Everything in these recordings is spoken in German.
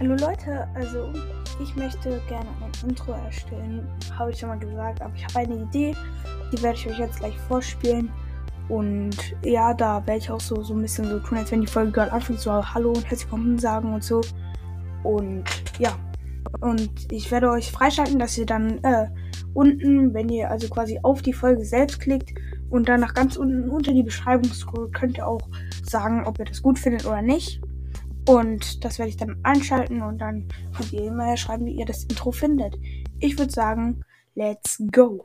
Hallo Leute, also ich möchte gerne ein Intro erstellen, habe ich schon mal gesagt, aber ich habe eine Idee, die werde ich euch jetzt gleich vorspielen. Und ja, da werde ich auch so, so ein bisschen so tun, als wenn die Folge gerade anfängt, so Hallo und herzlich willkommen sagen und so. Und ja, und ich werde euch freischalten, dass ihr dann äh, unten, wenn ihr also quasi auf die Folge selbst klickt und dann nach ganz unten unter die Beschreibung scrollt, könnt ihr auch sagen, ob ihr das gut findet oder nicht. Und das werde ich dann einschalten und dann könnt ihr immer schreiben, wie ihr das Intro findet. Ich würde sagen, let's go!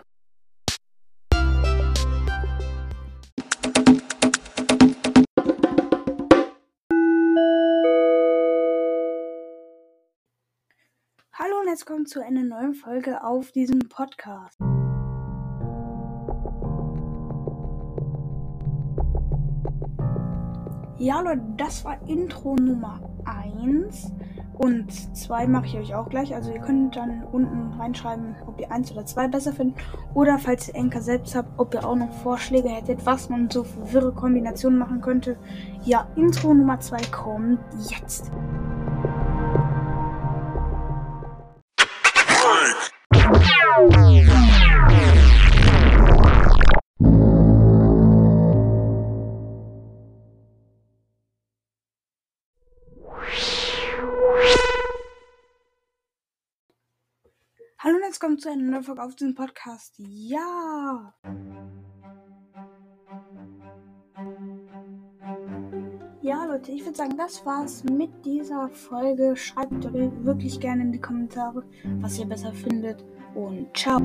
Hallo und jetzt kommt zu einer neuen Folge auf diesem Podcast. Ja, Leute, das war Intro Nummer 1. Und 2 mache ich euch auch gleich. Also ihr könnt dann unten reinschreiben, ob ihr 1 oder 2 besser findet. Oder falls ihr Enker selbst habt, ob ihr auch noch Vorschläge hättet, was man so für wirre Kombinationen machen könnte. Ja, Intro Nummer 2 kommt jetzt. Hallo und jetzt kommt zu einer neuen Folge auf diesem Podcast. Ja! Ja, Leute, ich würde sagen, das war's mit dieser Folge. Schreibt wirklich gerne in die Kommentare, was ihr besser findet. Und ciao!